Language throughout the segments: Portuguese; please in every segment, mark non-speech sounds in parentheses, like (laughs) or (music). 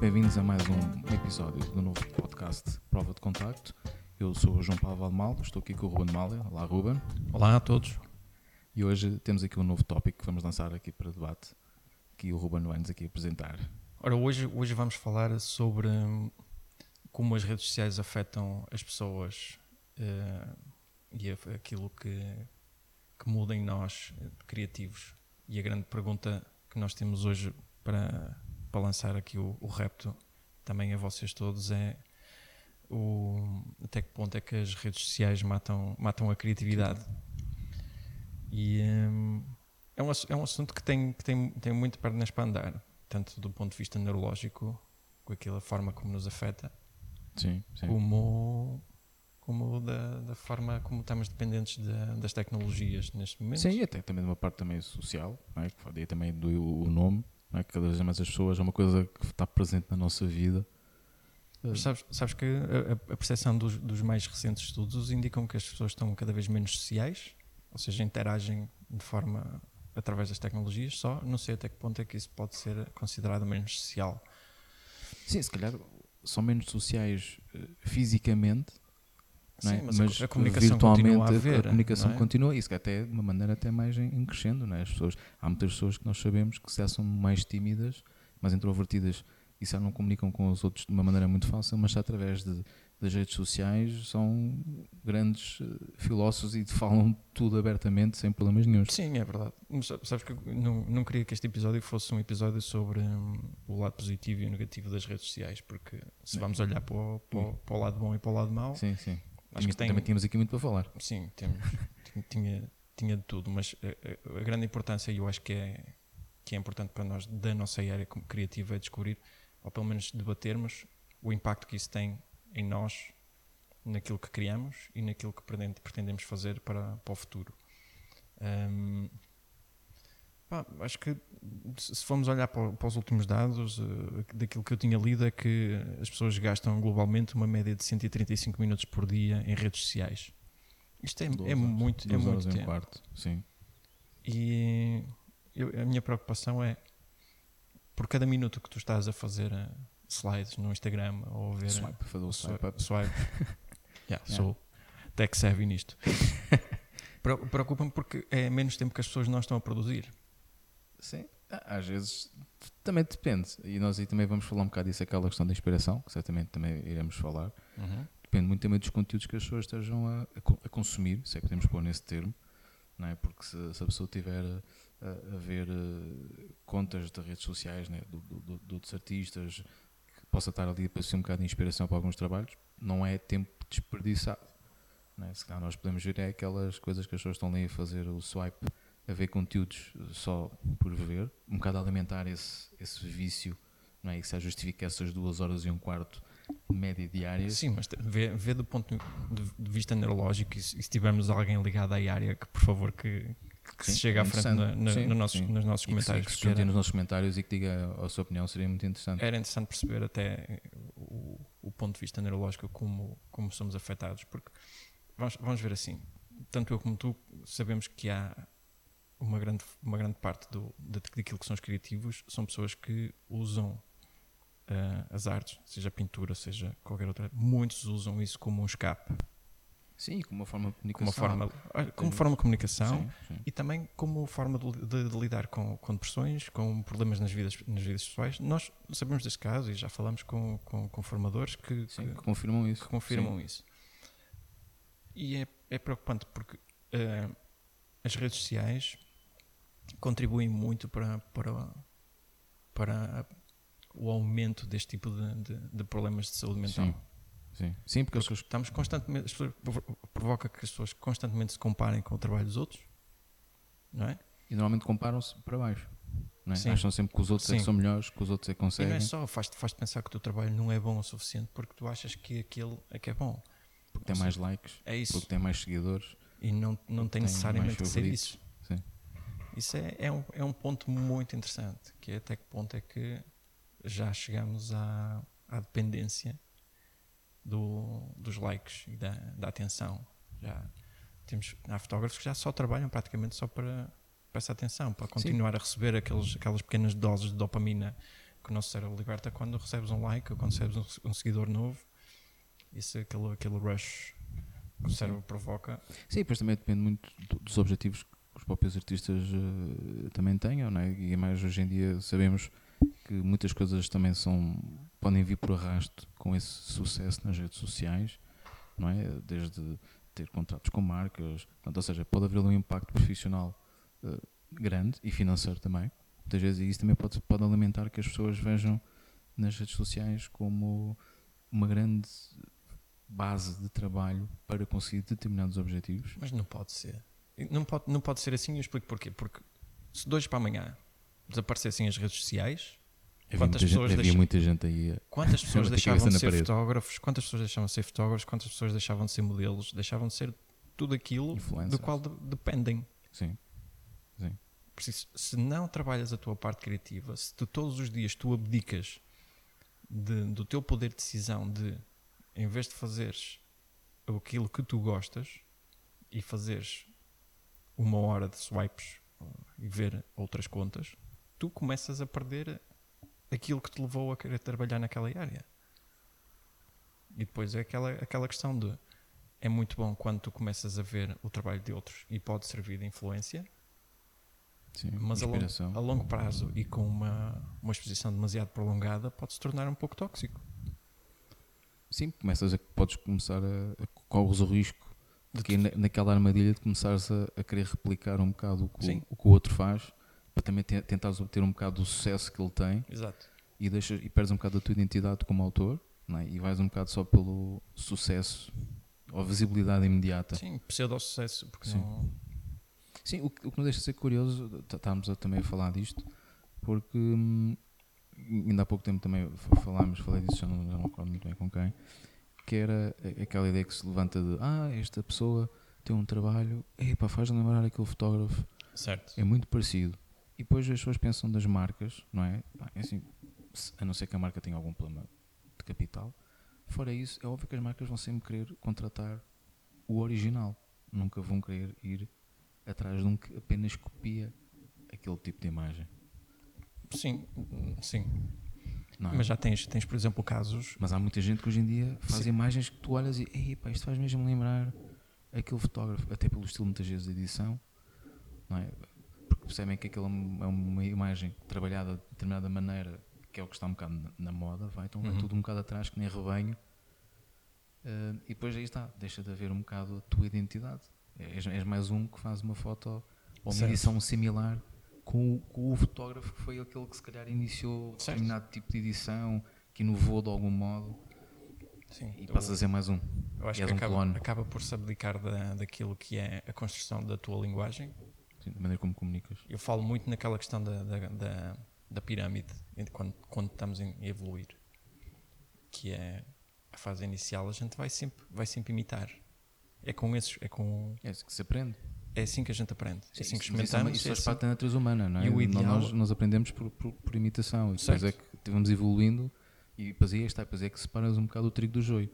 Bem-vindos a mais um episódio do novo podcast Prova de Contacto. Eu sou o João Paulo Valdemal, estou aqui com o Ruben Malha. Olá, Ruben. Olá a todos. E hoje temos aqui um novo tópico que vamos lançar aqui para debate, que o Ruben vai-nos aqui apresentar. Ora, hoje, hoje vamos falar sobre hum, como as redes sociais afetam as pessoas uh, e aquilo que, que muda em nós, criativos. E a grande pergunta que nós temos hoje para, para lançar aqui o, o repto também a vocês todos é o, até que ponto é que as redes sociais matam, matam a criatividade. E hum, é, um, é um assunto que tem, que tem, tem muito pernas para andar, tanto do ponto de vista neurológico, com aquela forma como nos afeta, sim, sim. como como da, da, forma como estamos dependentes de, das tecnologias neste momento. Sim, e até também de uma parte também social, não é? que também do o nome, é? cada vez mais as pessoas é uma coisa que está presente na nossa vida. Mas sabes, sabes que a, a percepção dos, dos, mais recentes estudos indicam que as pessoas estão cada vez menos sociais, ou seja, interagem de forma através das tecnologias só. Não sei até que ponto é que isso pode ser considerado menos social. Sim, se calhar são menos sociais uh, fisicamente, Sim, é? mas, mas, a comunicação virtualmente continua a, haver, a comunicação é? continua, isso até de uma maneira até mais em, crescendo, não é? As pessoas, há muitas pessoas que nós sabemos que se são mais tímidas, mais introvertidas e se não comunicam com os outros de uma maneira muito fácil, mas através de, das redes sociais são grandes eh, filósofos e (laughs) falam tudo abertamente sem problemas nenhum. Sim, é verdade. Sabes que não, não queria que este episódio fosse um episódio sobre hum, o lado positivo e o negativo das redes sociais, porque se vamos olhar para o, para, para o lado bom e para o lado mau, sim, sim Acho que tem, também tínhamos aqui muito para falar. Sim, temos, tinha, tinha de tudo, mas a, a, grande importância, e eu acho que é, que é importante para nós, da nossa área criativa, é descobrir, ou pelo menos debatermos, o impacto que isso tem em nós, naquilo que criamos e naquilo que pretendemos fazer para, para o futuro. Um, Pá, acho que se formos olhar para, para, os últimos dados, uh, daquilo que eu tinha lido é que as pessoas gastam globalmente uma média de 135 minutos por dia em redes sociais. Isto é, é muito, é muito tempo. quarto, sim. E eu, a minha preocupação é por cada minuto que tu estás a fazer uh, slides no Instagram ou a ver swipe, fazer o swipe, swipe, swipe. (laughs) yeah, yeah. sou tech savvy nisto. (laughs) Preocupa-me porque é menos tempo que as pessoas não estão a produzir. Sim, às vezes também depende. E nós aí também vamos falar um bocado disso, aquela questão da inspiração, que certamente também iremos falar. Uhum. Depende muito também dos conteúdos que as pessoas estejam a, a, consumir, se é que podemos pôr nesse termo, não é? Porque se, se a pessoa tiver a, a ver uh, contas de redes sociais né? do, do, do, dos artistas que possa estar ali para ser um bocado de inspiração para alguns trabalhos, não é tempo desperdiçado. Não é? Se calhar nós podemos ver é aquelas coisas que as pessoas estão ali a fazer o swipe a ver conteúdos só por ver, um bocado a alimentar esse, esse vício, não é? E se justifica essas duas horas e um quarto média diária. Sim, mas vê, vê do ponto de vista neurológico e se, tivermos alguém ligado à área, que por favor que, que sim, se chegue à frente na, na, sim, no nosso, nos nossos e comentários. Que, que se nos nossos comentários e que diga a sua opinião, seria muito interessante. Era interessante perceber até o, o ponto de vista neurológico como, como somos afetados, porque vamos, vamos ver assim, tanto eu como tu sabemos que há uma grande, uma grande parte do, daquilo que são os criativos são pessoas que usam uh, as artes, seja pintura, seja qualquer outra. Muitos usam isso como um escape. Sim, como uma forma de comunicação. Como, forma, como forma de comunicação sim, sim. e também como forma de, de, de, lidar com, com depressões, com problemas nas vidas, nas vidas pessoais. Nós sabemos deste caso e já falamos com, com, com formadores que, sim, que, que, confirmam isso. Que confirmam isso. E é, é preocupante porque uh, as redes sociais contribuem muito para, para, para o aumento deste tipo de, de, de problemas de saúde mental. Sim. Sim, Sim porque, porque estamos constantemente, provoca que as pessoas constantemente se comparem com o trabalho dos outros, não é? E normalmente comparam-se para baixo. Não é? Acham sempre que os outros é que são melhores, que os outros é que conseguem. E não é só, faz-te faz pensar que o teu trabalho não é bom o suficiente porque tu achas que aquele é que é bom. Porque tem mais likes, é isso. porque tem mais seguidores. E não, não tem necessariamente que ser isso. Isso é, é, um, é um ponto muito interessante, que é até que ponto é que já chegamos à, à dependência do, dos likes e da, da atenção. Já temos, há fotógrafos que já só trabalham praticamente só para, para essa atenção, para continuar Sim. a receber aqueles, aquelas pequenas doses de dopamina que o nosso cérebro liberta quando recebes um like ou quando recebes um, um seguidor novo. Isso é aquele, aquele rush que o cérebro provoca. Sim, depois também depende muito do- dos objetivos que os próprios artistas eh, também tenham, não é? E mais hoje em dia sabemos que muitas coisas também são podem vir por arrasto com esse sucesso nas redes sociais, não é? Desde ter contratos com marcas, portanto, ou seja, pode haver um impacto profissional eh, grande e financeiro também. Muitas vezes isso também pode, pode alimentar que as pessoas vejam nas redes sociais como uma grande base de trabalho para conseguir determinados objetivos. Mas não pode ser. Não pode, não pode ser assim, eu explico porquê. Porque se de hoje para amanhã desaparecessem as redes sociais, Havia, Quantas muita, gente, pessoas havia muita gente aí. a- quantas (laughs) pessoas deixavam de ser parede. fotógrafos, quantas pessoas deixavam de ser fotógrafos, quantas pessoas deixavam de ser modelos, deixavam de ser tudo aquilo do qual de- dependem. Sim. Por isso, se não trabalhas a tua parte criativa, se tu todos os dias tu abdicas de- do teu poder de decisão de, em vez de fazeres aquilo que tu gostas e fazeres uma hora de swipes uh, e ver outras contas, tu começas a perder aquilo que te levou a querer trabalhar naquela área. E depois é aquela, aquela questão de é muito bom quando tu começas a ver o trabalho de outros e pode servir de influência, Sim. mas a longo, a longo prazo e com uma, uma exposição demasiado prolongada pode se tornar um pouco tóxico. Sim, começas a, podes começar a, a corres o risco de que na, naquela armadilha de começares a, a querer replicar um bocado o que, o, o que o outro faz para também te, tentares obter um bocado do sucesso que ele tem Exato. e, deixas, e perdes um bocado da tua identidade como autor é? e vais um bocado só pelo sucesso ou visibilidade imediata. Sim, pseudo-sucesso, porque Sim. não. Sim, o que, o que me deixa ser curioso, tá- estávamos a, também a falar disto, porque hum, ainda há pouco tempo também falámos, falei disso, já não, já não recordo muito bem com quem, que era aquela ideia que se levanta de ah, esta pessoa tem um trabalho, epá, faz lembrar aquele fotógrafo, Certo. é muito parecido. E depois as pessoas pensam das marcas, não é? É assim, a não ser que a marca tenha algum problema de capital, fora isso, é óbvio que as marcas vão sempre querer contratar o original, nunca vão querer ir atrás de um que apenas copia aquele tipo de imagem. Sim, sim. É? Mas já tens, tens, por exemplo, casos. Mas há muita gente que hoje em dia faz Sim. imagens que tu olhas e Ei, pá, isto faz mesmo lembrar aquele fotógrafo, até pelo estilo muitas vezes de edição, não é? Porque percebem que aquilo é é uma imagem trabalhada de determinada maneira, que é o que está um bocado na, na moda, vai, então vai Uhum. tudo um bocado atrás, que nem rebanho. Eh, e depois aí está, deixa de haver um bocado a tua identidade. És, és mais um que faz uma foto ou uma Certo. edição similar com, o- com o fotógrafo que foi aquele que se calhar iniciou Certo. determinado tipo de edição, que inovou de algum modo Sim, e eu- passa a ser mais um. eu acho que um acaba, clone. acaba por se abdicar da, daquilo que é a construção da tua linguagem. Sim, da maneira como comunicas. Eu falo muito naquela questão da, da, da, da pirâmide, quando, quando estamos em evoluir, que é a fase inicial, a gente vai sempre, vai sempre imitar. É com esses, é com É assim que se aprende. É assim que a gente aprende. É assim que Isso- isso, é experimentamos. isso é faz assim- parte da natureza humana, não é? E o Nós- ideal- nós, nós aprendemos por, por, por imitação. E depois Certo. é que vamos evoluindo e depois aí está, depois é que separas um bocado o trigo do joio.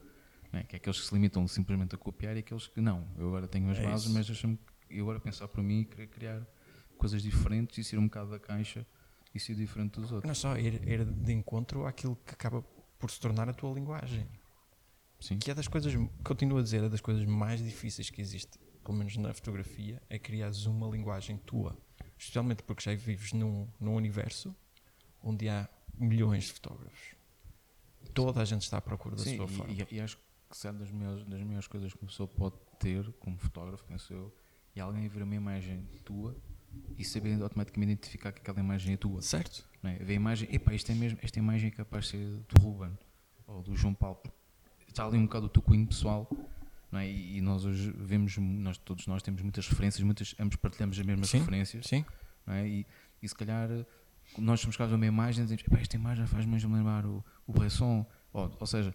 É? Que é aqueles que se limitam simplesmente a copiar e aqueles que não. Eu agora tenho as É bases, isso. mas deixa-me eu agora pensar por mim e querer criar coisas diferentes e ser um bocado da caixa e ser diferente dos outros. Não é só ir, ir de encontro àquilo que acaba por se tornar a tua linguagem. Sim. Que é das coisas, continuo a dizer, é das coisas mais difíceis que existe, pelo menos na fotografia, é criares uma linguagem tua. Especialmente porque já vives num, num universo onde há milhões de fotógrafos. Toda a gente está à procura da Sim, sua e- forma. e, e acho que se é das melhores, das melhores coisas que uma pessoa pode ter como fotógrafo, penso eu, é alguém ver uma imagem tua e saber automaticamente identificar que aquela imagem é tua. Certo? Não é? Ver a imagem, epá, isto é mesmo, esta imagem é capaz de ser do Ruben ou do João Paulo. Está ali um bocado o teu cunho pessoal. É? E, nós hoje vemos, nós, todos nós temos muitas referências, muitas, ambos partilhamos as mesmas Sim. referências. Sim. é? E, e se calhar nós somos casos de uma imagem e dizemos, "Epá, esta imagem faz mesmo lembrar o, o Bresson, ou, ou seja,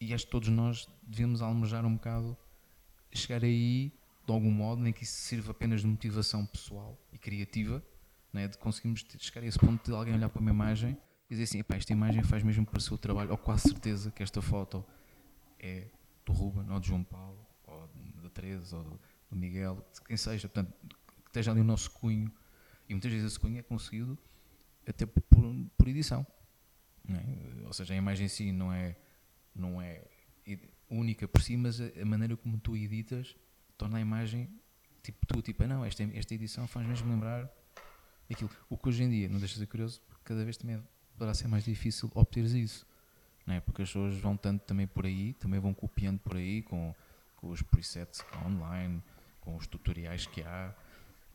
e acho que todos nós devemos almejar um bocado chegar aí de algum modo, nem que isso sirva apenas de motivação pessoal e criativa, é? de conseguirmos chegar a esse ponto de alguém olhar para uma imagem e dizer assim, "Epá, esta imagem faz mesmo para o seu trabalho, ou quase certeza que esta foto é do Ruben, ou de João Paulo, ou da Teresa, ou do, do Miguel, quem seja, portanto, que esteja ali o nosso cunho, e muitas vezes esse cunho é conseguido até por, por edição. é? Ou seja, a imagem em si não é, não é única por si, mas a, maneira como tu editas torna a imagem tipo tu, tipo, ah, não, esta, esta edição faz mesmo lembrar aquilo. O que hoje em dia, não deixa de ser curioso, porque cada vez também poderá ser mais difícil obteres isso, não é? Porque as pessoas vão tanto também por aí, também vão copiando por aí com, com os presets que há online, com os tutoriais que há,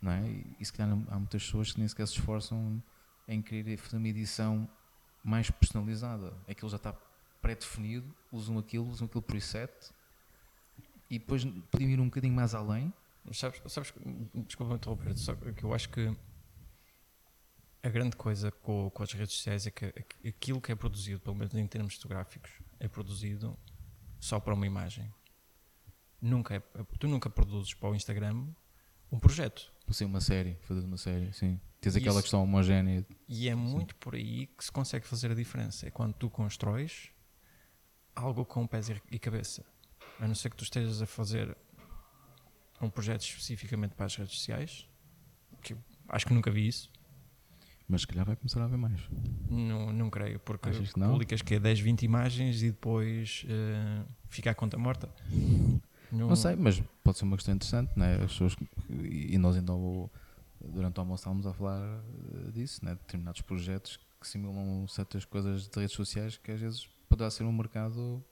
não é? E, e se calhar há muitas pessoas que nem sequer se esforçam em querer fazer uma edição mais personalizada. Aquilo já está pré-definido, usam aquilo, usam aquele preset e depois podiam ir um bocadinho mais além. Sabes, sabes desculpa interromper, só que eu acho que a grande coisa com, com as redes sociais é que aqu- aquilo que é produzido, pelo menos em termos fotográficos, é produzido só para uma imagem. Nunca é, tu nunca produzes para o Instagram um projeto. Ser uma série, fazer uma série, sim. Tens aquela Isso. questão homogénea. E é muito por aí que se consegue fazer a diferença. É quando tu constróis algo com pés e- cabeça. A não ser que tu estejas a fazer um projeto especificamente para as redes sociais, que acho que nunca vi isso. Mas se calhar vai começar a haver mais. Não, não creio, porque Achas que não? publicas que é 10, 20 imagens e depois eh, fica a conta morta. Não sei, mas pode ser uma questão interessante, né? As pessoas, e nós ainda ao- durante o almoço estávamos a falar eh, disso, né? Determinados projetos que simulam certas coisas de redes sociais que às vezes poderá ser um mercado.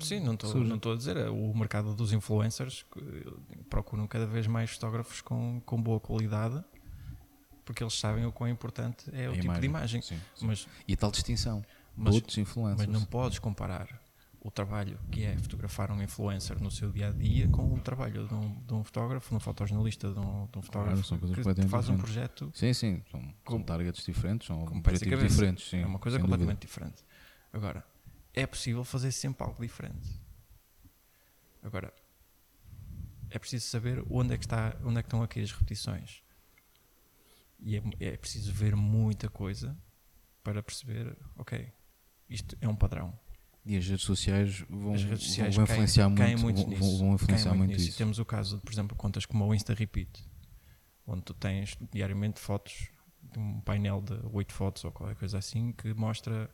Sim, não estou não a dizer. é O mercado dos influencers procuram cada vez mais fotógrafos com, com boa qualidade porque eles sabem o quão importante é o a tipo de imagem. Sim, sim. Mas, E a tal distinção. mas, outros influencers. mas não podes comparar o trabalho que é fotografar um influencer no seu dia a dia com o trabalho de um, de um fotógrafo, de um fotojornalista, de um, de um fotógrafo são coisas que faz um projeto. Sim, sim. São, são Com- targets diferentes, são objetivos diferentes. Sim, é uma coisa completamente dúvida. diferente. Agora, é possível fazer sempre algo diferente. Agora, é preciso saber onde é que, está, onde é que estão aqui as repetições. E é, é preciso ver muita coisa para perceber, ok, isto é um padrão. E as redes sociais vão, redes sociais vão caem- influenciar caem muito, muito vão, nisso. vão influenciar Caem muito nisso. isso. E temos o caso de, por exemplo, contas como o Insta Repeat, onde tu tens diariamente fotos de um painel de oito fotos ou qualquer coisa assim que mostra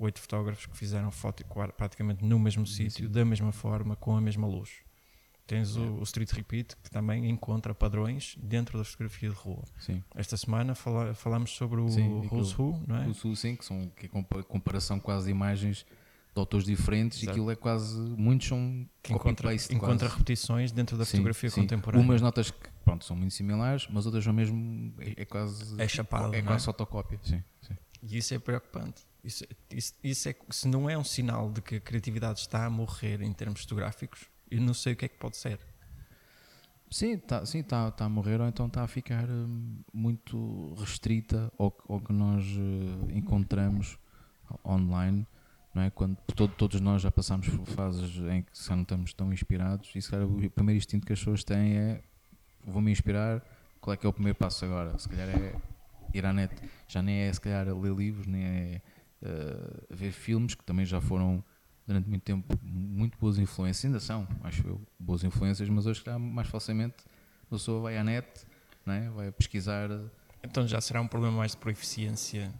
oito fotógrafos que fizeram foto praticamente no mesmo sítio, da mesma forma, com a mesma luz. Tens o, o Street Repeat que também encontra padrões dentro da fotografia de rua. Sim. Esta semana fala, falámos sobre o Sim, Who's Who, não é? O Sul, sim, que, são, que é compa- comparação quase de imagens de autores diferentes Exato. e aquilo é quase. Muitos são Que encontra, encontra repetições dentro da Sim, fotografia sim. contemporânea. Umas notas que pronto, são muito similares, mas outras são mesmo. É, é quase. É chapado, É não quase fotocópia. Sim, sim. E isso é preocupante. Isso, isso, isso é, se não é um sinal de que a criatividade está a morrer em termos fotográficos, eu não sei o que é que pode ser. Sim, está sim, tá, tá a morrer ou então está a ficar hum, muito restrita ao, ao que nós eh, encontramos online, não é? Quando todo- todos nós já passamos por fases em que já não estamos tão inspirados e se calhar o primeiro instinto que as pessoas têm é vou-me inspirar, qual é que é o primeiro passo agora? Se calhar é ir à net, já nem é se calhar ler livros, nem é eh, ver filmes que também já foram durante muito tempo muito boas influências, ainda são, acho eu, boas influências, mas hoje calhar, mais facilmente a pessoa vai à net, não é? vai pesquisar, Então já será um problema mais de proeficiência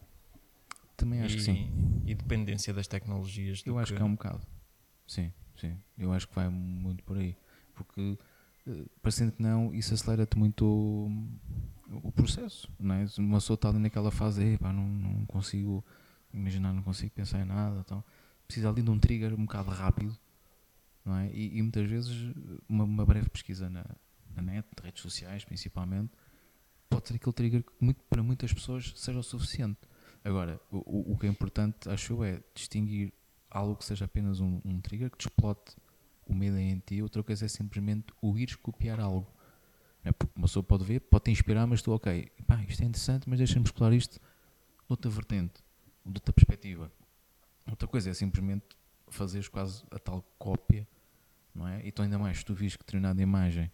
também acho e, que sim. e dependência das tecnologias. Eu acho que é um bocado. Sim, sim. Eu acho que vai muito por aí. Porque, eh, parecendo que não, isso acelera-te muito o, o processo. Não é? Uma pessoa está ali naquela fase, "Epá, não, não consigo imaginar, não consigo pensar em nada. Então, precisa ali de um trigger um bocado rápido. Não é? e, e muitas vezes, uma, uma breve pesquisa na, na net, redes sociais principalmente, pode ser aquele trigger que muito, para muitas pessoas seja o suficiente. Agora, o, o- o que é importante, acho eu, é distinguir algo que seja apenas um, um trigger que te explote uma ideia em ti, outra coisa é simplesmente o ires copiar algo. É? Porque uma pessoa pode ver, pode te inspirar, mas tu, ok, pá, isto é interessante, mas deixa-me explorar isto de outra vertente, de outra perspectiva. Outra coisa é simplesmente fazeres quase a tal cópia, não é? Então, ainda mais, se tu vires que determinada imagem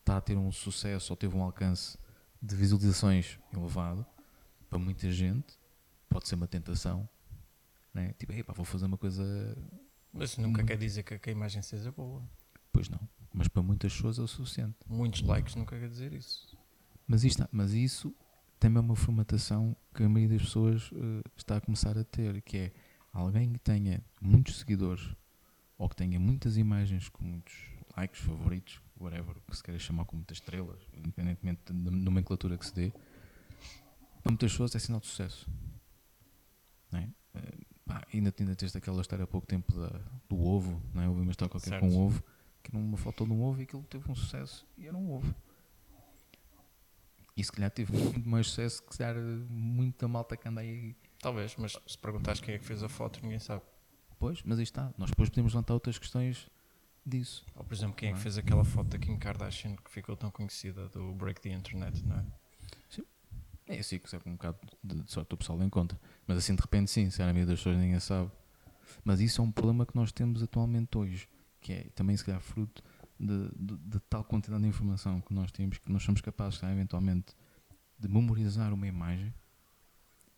está a ter um sucesso ou teve um alcance de visualizações elevado, para muita gente, pode ser uma tentação, né? Tipo, "Epá, vou fazer uma coisa. Mas nunca Hum. quer dizer que, que a imagem seja boa. Pois não, mas para muitas pessoas é o suficiente. Muitos likes nunca quer dizer isso. Mas, isto, mas isso também é uma formatação que a maioria das pessoas uh, está a começar a ter, que é alguém que tenha muitos seguidores ou que tenha muitas imagens com muitos likes, favoritos, whatever, que se queira chamar com muitas estrelas, independentemente da nomenclatura que se dê, para muitas pessoas é sinal de sucesso. É? Uh, pá, ainda, ainda tens aquela história há pouco tempo da, do ovo, não é? ouvi uma história qualquer certo. com um ovo, que era uma foto de um ovo e aquilo teve um sucesso e era um ovo. E se calhar teve muito mais sucesso que se calhar muita malta que anda aí. Talvez, mas se perguntares quem é que fez a foto, ninguém sabe. Pois, mas aí está. Nós depois podemos levantar outras questões disso. Ou, por exemplo, quem é? é que fez aquela foto da Kim Kardashian que ficou tão conhecida do Break the Internet, não é? Sim. É assim que é um bocado de sorte o pessoal encontra. Mas assim de repente sim, se era a maioria das pessoas ninguém sabe. Mas isso é um problema que nós temos atualmente hoje, que é também se calhar fruto de, de, de, tal quantidade de informação que nós temos que nós somos capazes, eventualmente, de memorizar uma imagem,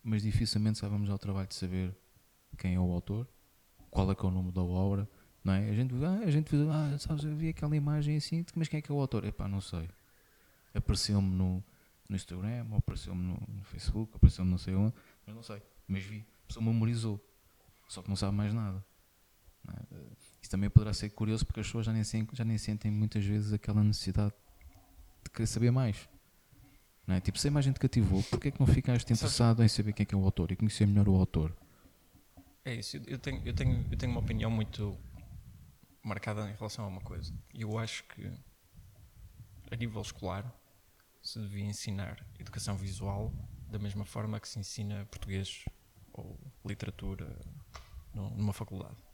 mas dificilmente sabemos ao trabalho de saber quem é o autor, qual é que é o nome da obra, não é? A gente, ah, a gente ah, sabes, eu vi aquela imagem assim, mas quem é que é o autor? Epá, não sei. Apareceu-me no, no Instagram, apareceu-me no, no, Facebook, apareceu-me não sei onde, mas não sei. Mas vi, a pessoa memorizou, só que não sabe mais nada. É? Isso também poderá ser curioso porque as pessoas já nem, já nem sentem muitas vezes aquela necessidade de querer saber mais. Não é? Tipo, se a imagem te cativou, porquê é que não ficaste interessado em saber quem é, que é o autor e conhecer melhor o autor? É isso, eu tenho, eu tenho, eu tenho uma opinião muito marcada em relação a uma coisa. Eu acho que a nível escolar se devia ensinar educação visual da mesma forma que se ensina português ou literatura numa faculdade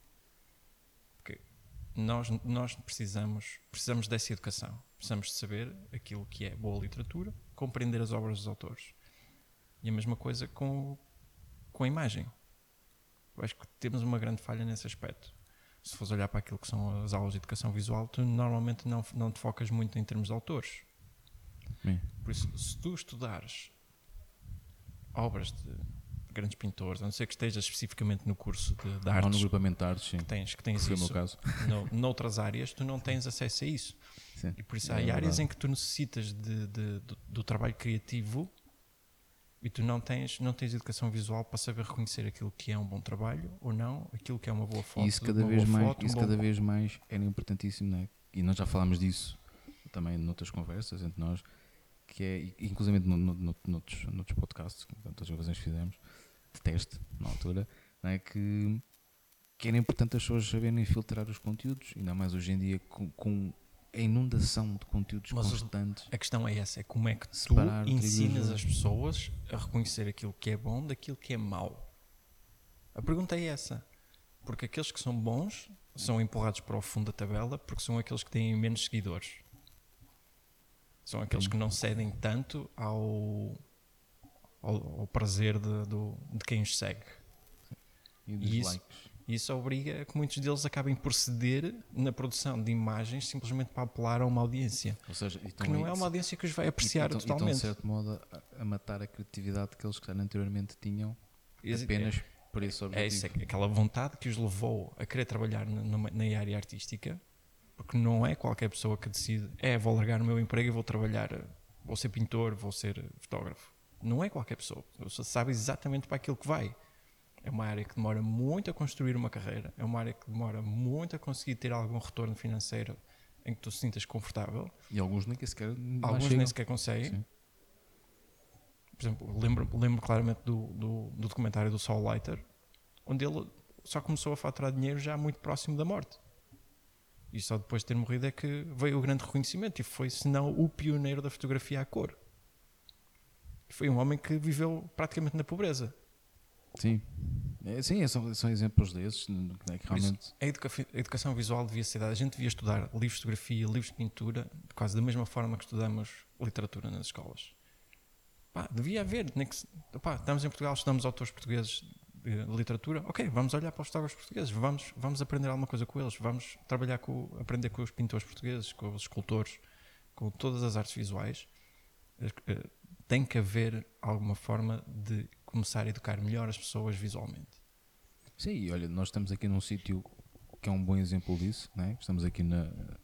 nós, nós precisamos, precisamos dessa educação. Precisamos de saber aquilo que é boa literatura, compreender as obras dos autores. E a mesma coisa com, com a imagem. Eu acho que temos uma grande falha nesse aspecto. Se fores olhar para aquilo que são as aulas de educação visual, tu normalmente não, não te focas muito em termos de autores. Por isso, se tu estudares obras de grandes pintores, a não ser que estejas especificamente no curso de, de artes. Ou no grupamento de artes, sim. Que tens, que tens Foi isso. o meu caso. No, noutras áreas, tu não tens acesso a isso. Sim. E por isso há é áreas em que tu necessitas de, de, do, do, trabalho criativo e tu não tens, não tens educação visual para saber reconhecer aquilo que é um bom trabalho ou não, aquilo que é uma boa foto. E isso cada vez mais, foto, isso um cada vez mais era importantíssimo, não é? E nós já falámos disso também noutras conversas entre nós, que é, inclusive no, no, no, noutros, noutros podcasts, tantas gravações fizemos, de teste, na altura, é? que, que era importante as pessoas saberem filtrar os conteúdos, ainda mais hoje em dia com, com a inundação de conteúdos Mas constantes. A questão é essa, é como é que tu ensinas as pessoas a reconhecer aquilo que é bom daquilo que é mau. A pergunta é essa. Porque aqueles que são bons são empurrados para o fundo da tabela porque são aqueles que têm menos seguidores. São aqueles que não cedem tanto ao, ao, ao prazer de, do, de quem os segue. E e isso. Isso obriga a que muitos deles acabem por ceder na produção de imagens simplesmente para apelar a uma audiência. Ou seja, que não é uma audiência que os vai apreciar e, totalmente. E de certo modo, a, a, matar a criatividade que eles que anteriormente tinham apenas é, por esse objetivo. É isso, é aquela vontade que os levou a querer trabalhar na, na área artística, porque não é qualquer pessoa que decide, é, vou largar o meu emprego e vou trabalhar, vou ser pintor, vou ser fotógrafo não é qualquer pessoa. A pessoa sabe exatamente para aquilo que vai. É uma área que demora muito a construir uma carreira, é uma área que demora muito a conseguir ter algum retorno financeiro em que tu te sintas confortável. E alguns nem sequer Alguns nem sequer conseguem. Sim. Por exemplo, lembro, lembro claramente do, do, do documentário do Saul Leiter, onde ele só começou a faturar dinheiro já muito próximo da morte. E só depois de ter morrido é que veio o grande reconhecimento e foi, se não, o pioneiro da fotografia à cor foi um homem que viveu praticamente na pobreza. Sim. É, sim, são, são exemplos desses. É que realmente... a, educa a, educação visual devia ser dada. A gente devia estudar livros de fotografia, livros de pintura, quase da mesma forma que estudamos literatura nas escolas. Pá, devia haver. Nem que, pá, estamos em Portugal, estudamos autores portugueses de literatura. Ok, vamos olhar para os fotógrafos portugueses, vamos, vamos aprender alguma coisa com eles, vamos trabalhar com, aprender com os pintores portugueses, com os escultores, com todas as artes visuais eh, tem que haver alguma forma de começar a educar melhor as pessoas visualmente. Sim, olha, nós estamos aqui num sítio que é um bom exemplo disso. Né? Estamos aqui na,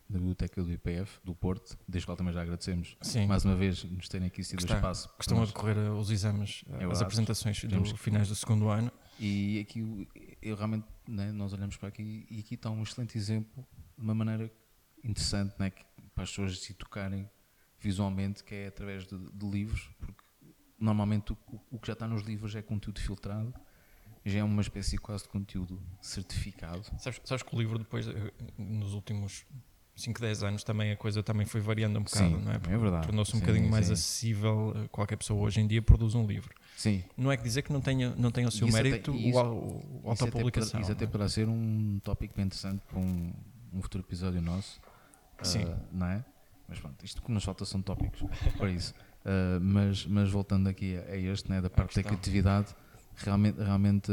na biblioteca do IPF, do Porto, desde qual também já agradecemos Sim. mais uma vez nos terem aqui sido Está- espaço. Que estão a decorrer eh, os exames, eh, É as apresentações Temos do que- finais do segundo ano. E aqui eu realmente, né, nós olhamos para aqui e aqui está um excelente exemplo de uma maneira interessante né, que, para as pessoas se tocarem visualmente, que é através de, de livros, porque normalmente o, o que já está nos livros é conteúdo filtrado, já é uma espécie quase de conteúdo certificado. Sabes, sabes que o livro depois, eh, nos últimos 5, 10 anos, também a coisa também foi variando um bocado, Sim, não é? é verdade. Tornou-se um Sim, bocadinho mais sim. acessível. eh, Qualquer pessoa hoje em dia produz um livro. Sim, Não é que dizer que não tenha, não tenha o seu Isso até- mérito isso- o, o Isso até, autopublicação. isso até é? poderá ser um tópico bem interessante para um, um futuro episódio nosso. Sim. ah, não é? Mas pronto, isto que nos falta são tópicos para isso. Ah, mas, mas voltando aqui a, a este, né, da parte da criatividade, realmente, realmente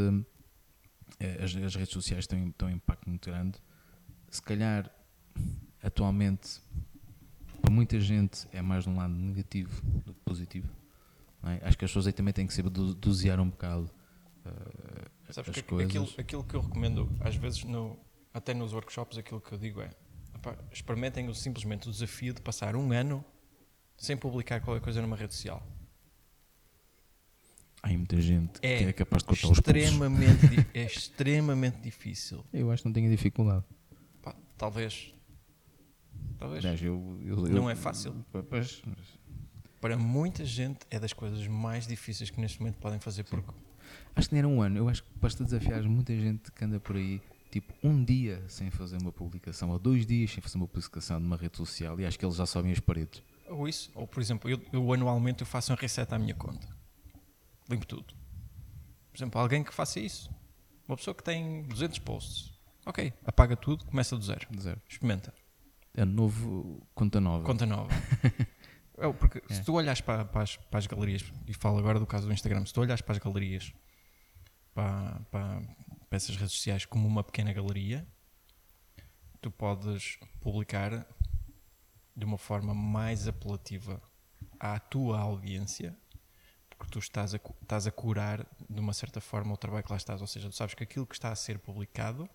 eh, as, as redes sociais têm, têm um impacto muito grande. Se calhar, atualmente, para muita gente é mais de um lado negativo do que positivo. é? Acho que as pessoas aí também têm que saber do- dosear um bocado ah, Sabes as que coisas. aquilo, aquilo que eu recomendo, às vezes, no, até nos workshops, aquilo que eu digo é: epá, experimentem o- simplesmente o desafio de passar um ano sem publicar qualquer coisa numa rede social. Há muita gente É que é capaz de cortar os pulsos. extremamente, di- (laughs) é extremamente difícil. Eu acho que não tenho dificuldade. Pá, talvez. Talvez. Aliás, eu, eu- Não eu- é fácil. Pois, mas Para muita gente é das coisas mais difíceis que neste momento podem fazer porque acho que nem era um ano. Eu acho que basta desafiar muita gente que anda por aí, tipo, um dia sem fazer uma publicação, ou dois dias sem fazer uma publicação numa rede social, e acho que eles já sobem as paredes. Ou isso, ou por exemplo, eu, eu anualmente eu faço um reset à minha conta. Limpo tudo. Por exemplo, alguém que faça isso. Uma pessoa que tem 200 posts. Ok, apaga tudo, começa do zero. De zero. Experimenta. É novo, conta nova. Conta nova. (laughs) É, porque É. se tu olhas para, para as, para as galerias, e falo agora do caso do Instagram, se tu olhas para as galerias, para, para, para essas redes sociais como uma pequena galeria, tu podes publicar de uma forma mais apelativa à tua audiência, porque tu estás a, estás a curar de uma certa forma o trabalho que lá estás. Ou seja, tu sabes que aquilo que está a ser publicado,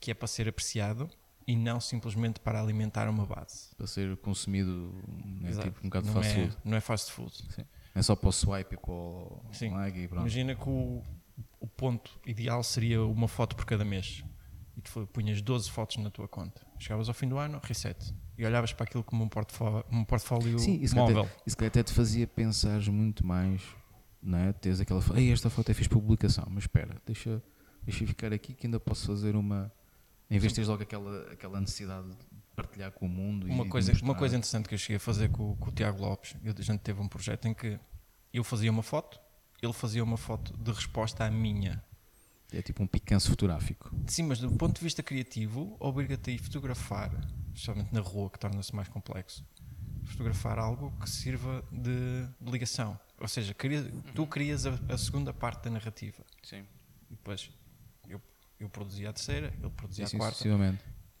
que é para ser apreciado e não simplesmente para alimentar uma base. Para ser consumido, né, tipo um bocado de não, fast é, food. não é fast food. Sim. É só para o swipe e para o Sim. like e pronto. Imagina que o, o ponto ideal seria uma foto por cada mês. E tu punhas 12 fotos na tua conta. Chegavas ao fim do ano, reset. E olhavas para aquilo como um portfólio, um portfólio Sim, isso móvel. até, isso que até te fazia pensar muito mais, não é? Tens aquela foto, esta foto é fiz publicação, mas espera, deixa, deixa eu ficar aqui que ainda posso fazer uma. Em vez de teres logo aquela, aquela necessidade de partilhar com o mundo Uma coisa, uma coisa interessante que eu cheguei a fazer com, com o Tiago Lopes, eu- a gente teve um projeto em que eu fazia uma foto, ele fazia uma foto de resposta à minha. É tipo um picanço fotográfico. Sim, mas do ponto de vista criativo, obriga-te a ir fotografar, especialmente na rua, que torna-se mais complexo, fotografar algo que sirva de, ligação. Ou seja, cria- tu crias a, a segunda parte da narrativa. Sim. E depois eu, eu produzia a terceira, ele produzia a quarta.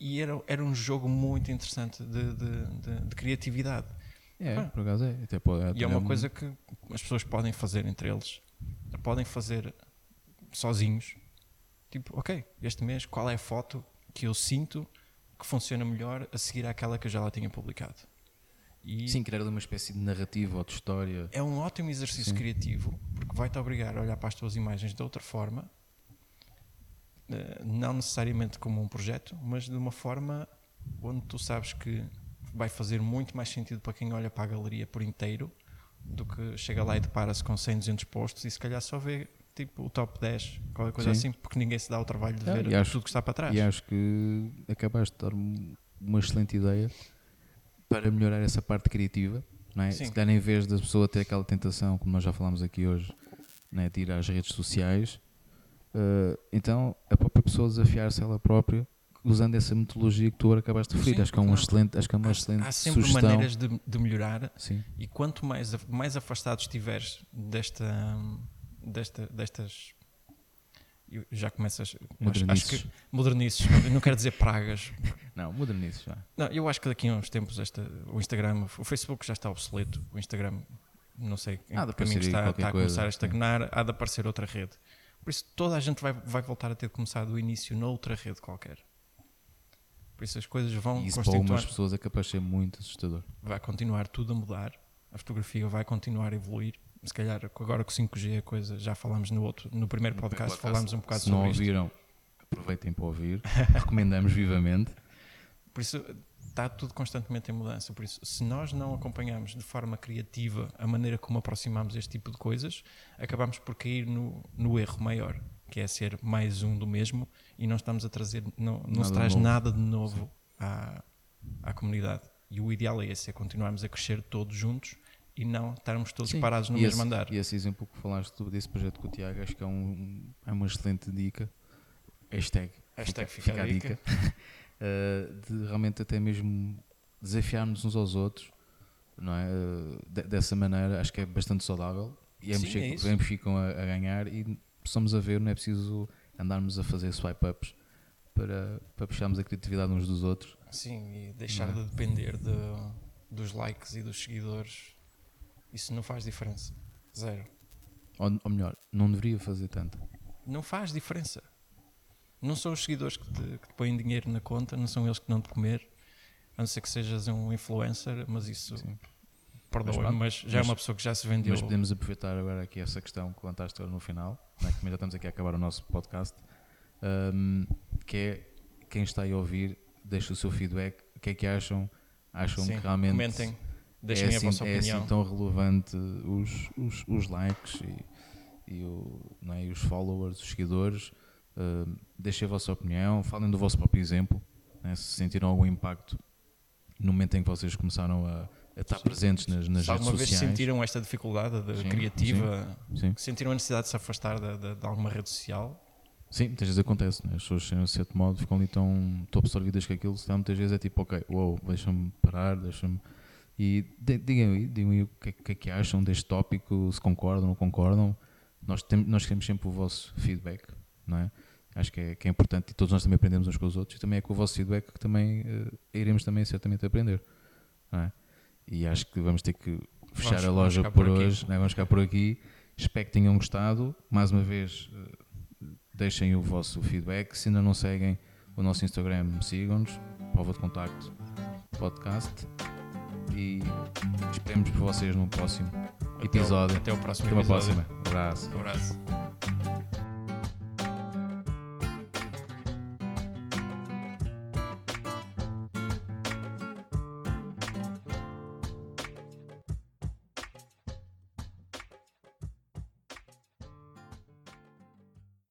E era, era um jogo muito interessante de, de- de- de criatividade. É, Ah. por acaso é. Até pode, E é uma um- coisa que as pessoas podem fazer entre eles, podem fazer sozinhos. Tipo, ok, este mês qual é a foto que eu sinto que funciona melhor a seguir àquela que eu já lá tinha publicado? E Sim, criar uma espécie de narrativa ou de história. é um ótimo exercício Sim. criativo porque vai-te obrigar a olhar para as tuas imagens de outra forma, eh, não necessariamente como um projeto, mas de uma forma onde tu sabes que vai fazer muito mais sentido para quem olha para a galeria por inteiro do que chega lá e depara-se com 100, 200 postos e se calhar só vê tipo o top 10, qualquer coisa Sim. assim, porque ninguém se dá o trabalho de Ah, ver e acho- tudo que está para trás. E acho que acabaste de dar um- uma excelente ideia para melhorar essa parte criativa. Não é? Sim. Se calhar, em vez da pessoa ter aquela tentação, como nós já falámos aqui hoje, não é? de ir às redes sociais, eh, então a própria pessoa desafiar-se ela própria usando essa metodologia que tu agora acabaste de referir. Sim, acho, que é um excelente, acho que é uma excelente Há sempre sugestão. maneiras de, de melhorar Sim, E quanto mais, mais afastado estiveres desta, desta, destas. já começas. Acho, acho modernices. que modernices, não, quero dizer pragas. (laughs) Não, modernices já. Não, eu acho que daqui a uns tempos esta, o Instagram, o Facebook já está obsoleto. O Instagram, não sei em Há que caminho está, está a coisa, começar a estagnar, há de aparecer outra rede. Por isso, toda a gente vai, vai voltar a ter começado o início noutra rede qualquer. Por isso as coisas vão E isso para algumas pessoas é capaz de ser muito assustador. Vai continuar tudo a mudar, a fotografia vai continuar a evoluir. Se calhar agora com o 5G a coisa, já falámos no outro, no primeiro No podcast, podcast, falámos um bocado Se não sobre isto. ouviram, aproveitem para ouvir. (laughs) Recomendamos vivamente. Por isso está tudo constantemente em mudança. Por isso, se nós não acompanhamos de forma criativa a maneira como aproximamos este tipo de coisas, acabamos por cair no, no erro maior, que é ser mais um do mesmo e não estamos a trazer, não, não Nada se traz novo. nada de novo à, à comunidade. E o ideal é esse, é continuarmos a crescer todos juntos e não estarmos todos Sim, parados no e mesmo esse, andar. E esse exemplo que falaste desse projeto com o Tiago, acho que é, um, é uma excelente dica. Hashtag, Hashtag fica, fica a a dica. Uh, (laughs) de realmente até mesmo desafiarmos uns aos outros, não é? De- dessa maneira, acho que é bastante saudável. E ambos, Sim, ficam, é ambos ficam a, a ganhar e estamos a ver, não é preciso andarmos a fazer swipe-ups para, para puxarmos a criatividade uns dos outros. Sim, e deixar Não é? de depender de- dos likes e dos seguidores, isso não faz diferença. Zero. Ou, ou melhor, não deveria fazer tanto. não faz diferença. Não são os seguidores que te, que te põem dinheiro na conta, não são eles que dão de comer, a não ser que sejas um influencer, mas isso, Sim. Perdoa, Mas mas, já é mas- uma pessoa que já se vendeu. Mas podemos aproveitar agora aqui essa questão que levantaste no final, né, que já estamos aqui a acabar o nosso podcast, um, que é quem está aí a ouvir, deixa o seu feedback, o que é que acham? Acham Sim, que realmente comentem, é, deixem assim, a vossa é opinião. assim tão relevante os, os, os likes e, e, o, não é, os followers, os seguidores? Um, deixem a vossa opinião, falem do vosso próprio exemplo, né, se sentiram algum impacto no momento em que vocês começaram a estar Sim. presentes nas, nas redes alguma vez sociais. sentiram esta dificuldade de Sim, criativa, Sim. sentiram a necessidade de se afastar de, de- de alguma rede social, Sim, muitas vezes acontece, né? as pessoas a certo modo, ficam ali tão, tão absorvidas com aquilo, senão muitas vezes é tipo, ok, uou, deixa-me parar, deixa-me. E di- digam o que, é, que é que acham deste tópico, se concordam, não concordam. Nós, tem, nós queremos sempre o vosso feedback, não é? Acho que é, que é importante e todos nós também aprendemos uns com os outros e também é com o vosso feedback que também eh, iremos também certamente aprender, não é? E acho que vamos ter que fechar Vamos- a loja por, por hoje, né? vamos ficar por aqui. Espero que tenham gostado. Mais uma vez, eh, deixem o vosso feedback. Se ainda não seguem o nosso Instagram, sigam-nos. Prova de contacto podcast. E esperemos por vocês no próximo Até o- episódio. Até o próximo Até uma episódio. próxima. Abraço. Um abraço.